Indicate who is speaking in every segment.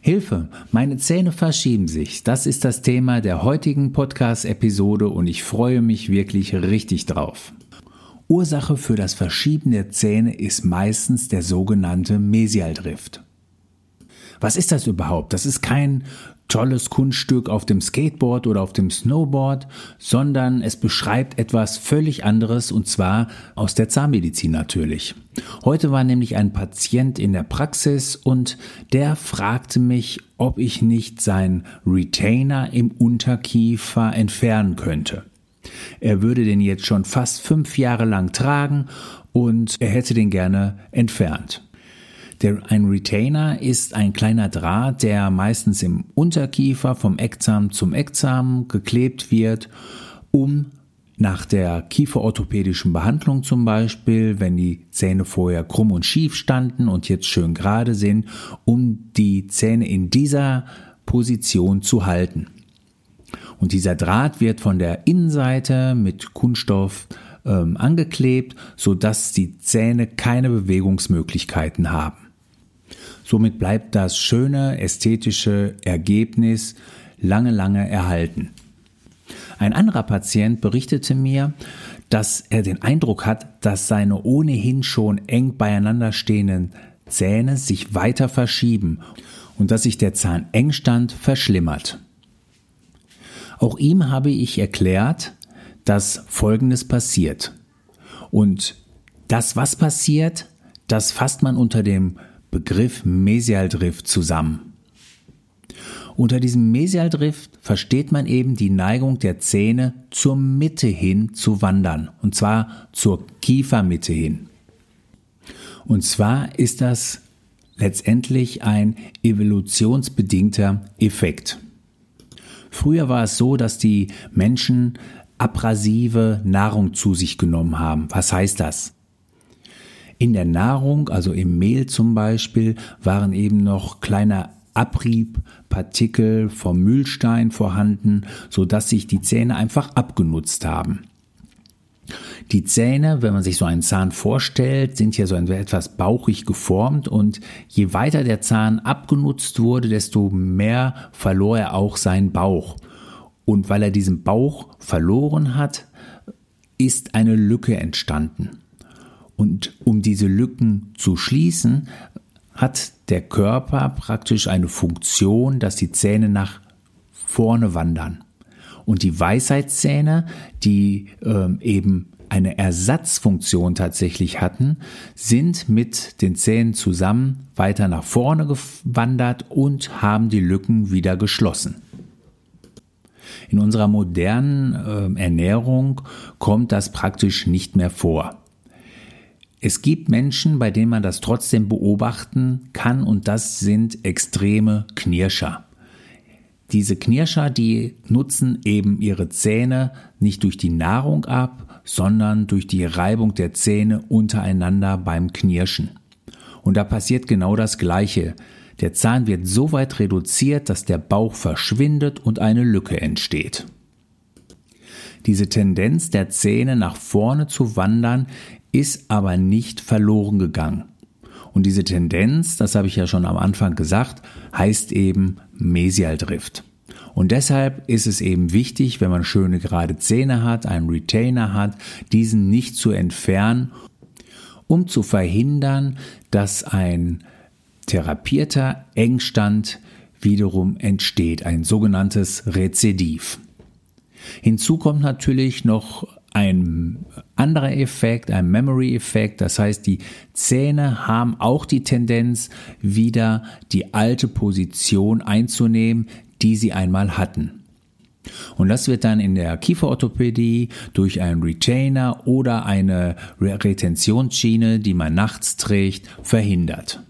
Speaker 1: Hilfe, meine Zähne verschieben sich. Das ist das Thema der heutigen Podcast-Episode und ich freue mich wirklich richtig drauf. Ursache für das Verschieben der Zähne ist meistens der sogenannte Mesialdrift. Was ist das überhaupt? Das ist kein tolles Kunststück auf dem Skateboard oder auf dem Snowboard, sondern es beschreibt etwas völlig anderes und zwar aus der Zahnmedizin natürlich. Heute war nämlich ein Patient in der Praxis und der fragte mich, ob ich nicht sein Retainer im Unterkiefer entfernen könnte. Er würde den jetzt schon fast fünf Jahre lang tragen und er hätte den gerne entfernt. Der, ein Retainer ist ein kleiner Draht, der meistens im Unterkiefer vom Eckzahn zum Eckzahn geklebt wird, um nach der kieferorthopädischen Behandlung zum Beispiel, wenn die Zähne vorher krumm und schief standen und jetzt schön gerade sind, um die Zähne in dieser Position zu halten. Und dieser Draht wird von der Innenseite mit Kunststoff ähm, angeklebt, sodass die Zähne keine Bewegungsmöglichkeiten haben. Somit bleibt das schöne ästhetische Ergebnis lange, lange erhalten. Ein anderer Patient berichtete mir, dass er den Eindruck hat, dass seine ohnehin schon eng beieinander stehenden Zähne sich weiter verschieben und dass sich der Zahnengstand verschlimmert. Auch ihm habe ich erklärt, dass Folgendes passiert. Und das, was passiert, das fasst man unter dem Begriff Mesialdrift zusammen. Unter diesem Mesialdrift versteht man eben die Neigung der Zähne zur Mitte hin zu wandern, und zwar zur Kiefermitte hin. Und zwar ist das letztendlich ein evolutionsbedingter Effekt. Früher war es so, dass die Menschen abrasive Nahrung zu sich genommen haben. Was heißt das? In der Nahrung, also im Mehl zum Beispiel, waren eben noch kleine Abriebpartikel vom Mühlstein vorhanden, so dass sich die Zähne einfach abgenutzt haben. Die Zähne, wenn man sich so einen Zahn vorstellt, sind ja so etwas bauchig geformt und je weiter der Zahn abgenutzt wurde, desto mehr verlor er auch seinen Bauch. Und weil er diesen Bauch verloren hat, ist eine Lücke entstanden. Und um diese Lücken zu schließen, hat der Körper praktisch eine Funktion, dass die Zähne nach vorne wandern. Und die Weisheitszähne, die ähm, eben eine Ersatzfunktion tatsächlich hatten, sind mit den Zähnen zusammen weiter nach vorne gewandert und haben die Lücken wieder geschlossen. In unserer modernen äh, Ernährung kommt das praktisch nicht mehr vor. Es gibt Menschen, bei denen man das trotzdem beobachten kann und das sind extreme Knirscher. Diese Knirscher, die nutzen eben ihre Zähne nicht durch die Nahrung ab, sondern durch die Reibung der Zähne untereinander beim Knirschen. Und da passiert genau das Gleiche. Der Zahn wird so weit reduziert, dass der Bauch verschwindet und eine Lücke entsteht. Diese Tendenz der Zähne nach vorne zu wandern ist aber nicht verloren gegangen. Und diese Tendenz, das habe ich ja schon am Anfang gesagt, heißt eben Mesialdrift. Und deshalb ist es eben wichtig, wenn man schöne gerade Zähne hat, einen Retainer hat, diesen nicht zu entfernen, um zu verhindern, dass ein therapierter Engstand wiederum entsteht, ein sogenanntes Rezidiv. Hinzu kommt natürlich noch ein anderer Effekt, ein Memory-Effekt. Das heißt, die Zähne haben auch die Tendenz, wieder die alte Position einzunehmen, die sie einmal hatten. Und das wird dann in der Kieferorthopädie durch einen Retainer oder eine Retentionsschiene, die man nachts trägt, verhindert.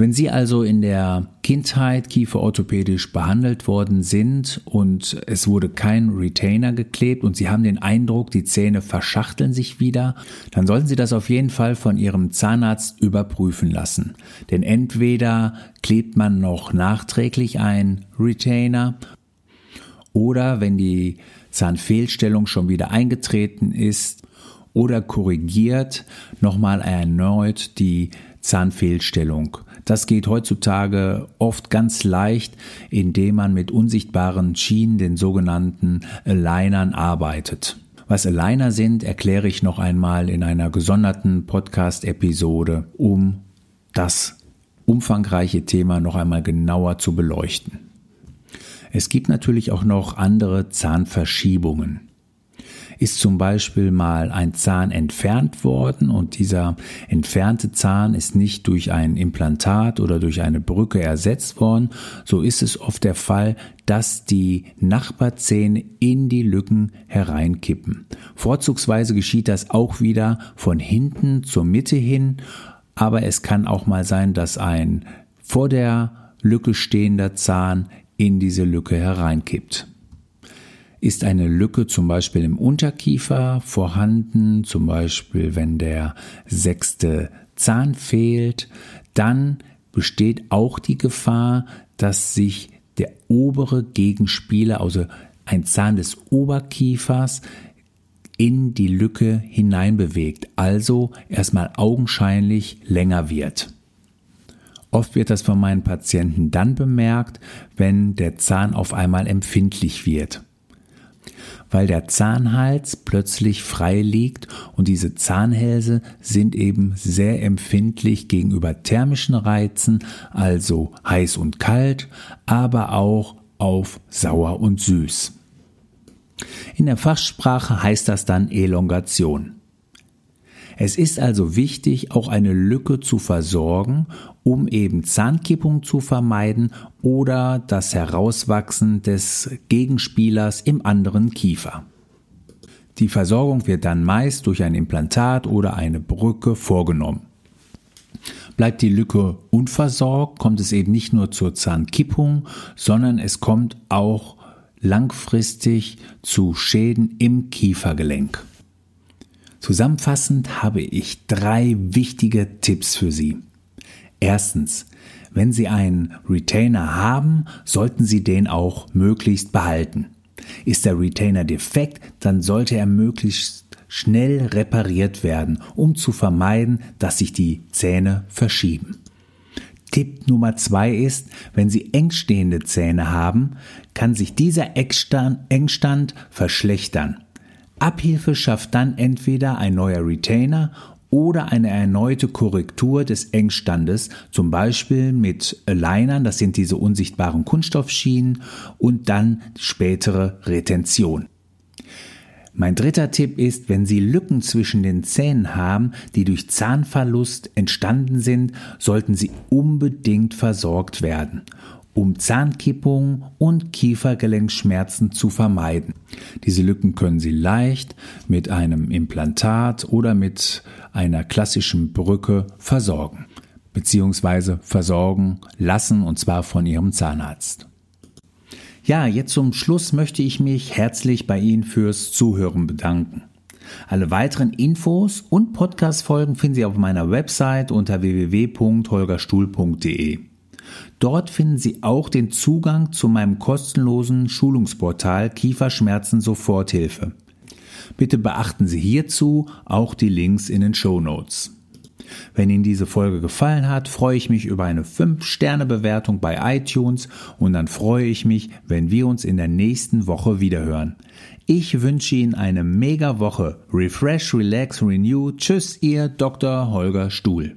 Speaker 1: Wenn Sie also in der Kindheit kieferorthopädisch behandelt worden sind und es wurde kein Retainer geklebt und Sie haben den Eindruck, die Zähne verschachteln sich wieder, dann sollten Sie das auf jeden Fall von Ihrem Zahnarzt überprüfen lassen. Denn entweder klebt man noch nachträglich ein Retainer oder wenn die Zahnfehlstellung schon wieder eingetreten ist oder korrigiert nochmal erneut die Zahnfehlstellung. Das geht heutzutage oft ganz leicht, indem man mit unsichtbaren Schienen, den sogenannten Alignern, arbeitet. Was Aligner sind, erkläre ich noch einmal in einer gesonderten Podcast-Episode, um das umfangreiche Thema noch einmal genauer zu beleuchten. Es gibt natürlich auch noch andere Zahnverschiebungen. Ist zum Beispiel mal ein Zahn entfernt worden und dieser entfernte Zahn ist nicht durch ein Implantat oder durch eine Brücke ersetzt worden, so ist es oft der Fall, dass die Nachbarzähne in die Lücken hereinkippen. Vorzugsweise geschieht das auch wieder von hinten zur Mitte hin, aber es kann auch mal sein, dass ein vor der Lücke stehender Zahn in diese Lücke hereinkippt. Ist eine Lücke zum Beispiel im Unterkiefer vorhanden, zum Beispiel wenn der sechste Zahn fehlt, dann besteht auch die Gefahr, dass sich der obere Gegenspieler, also ein Zahn des Oberkiefers, in die Lücke hineinbewegt, also erstmal augenscheinlich länger wird. Oft wird das von meinen Patienten dann bemerkt, wenn der Zahn auf einmal empfindlich wird weil der Zahnhals plötzlich frei liegt und diese Zahnhälse sind eben sehr empfindlich gegenüber thermischen Reizen, also heiß und kalt, aber auch auf sauer und süß. In der Fachsprache heißt das dann Elongation. Es ist also wichtig, auch eine Lücke zu versorgen, um eben Zahnkippung zu vermeiden oder das Herauswachsen des Gegenspielers im anderen Kiefer. Die Versorgung wird dann meist durch ein Implantat oder eine Brücke vorgenommen. Bleibt die Lücke unversorgt, kommt es eben nicht nur zur Zahnkippung, sondern es kommt auch langfristig zu Schäden im Kiefergelenk. Zusammenfassend habe ich drei wichtige Tipps für Sie. Erstens, wenn Sie einen Retainer haben, sollten Sie den auch möglichst behalten. Ist der Retainer defekt, dann sollte er möglichst schnell repariert werden, um zu vermeiden, dass sich die Zähne verschieben. Tipp Nummer zwei ist, wenn Sie engstehende Zähne haben, kann sich dieser Engstand verschlechtern. Abhilfe schafft dann entweder ein neuer Retainer oder eine erneute Korrektur des Engstandes, zum Beispiel mit Alignern, das sind diese unsichtbaren Kunststoffschienen, und dann spätere Retention. Mein dritter Tipp ist, wenn Sie Lücken zwischen den Zähnen haben, die durch Zahnverlust entstanden sind, sollten sie unbedingt versorgt werden um Zahnkippung und Kiefergelenkschmerzen zu vermeiden. Diese Lücken können Sie leicht mit einem Implantat oder mit einer klassischen Brücke versorgen bzw. versorgen lassen und zwar von Ihrem Zahnarzt. Ja, jetzt zum Schluss möchte ich mich herzlich bei Ihnen fürs Zuhören bedanken. Alle weiteren Infos und Podcast-Folgen finden Sie auf meiner Website unter www.holgerstuhl.de. Dort finden Sie auch den Zugang zu meinem kostenlosen Schulungsportal Kieferschmerzen Soforthilfe. Bitte beachten Sie hierzu auch die Links in den Show Notes. Wenn Ihnen diese Folge gefallen hat, freue ich mich über eine 5-Sterne-Bewertung bei iTunes und dann freue ich mich, wenn wir uns in der nächsten Woche wiederhören. Ich wünsche Ihnen eine mega Woche. Refresh, relax, renew. Tschüss, Ihr Dr. Holger Stuhl.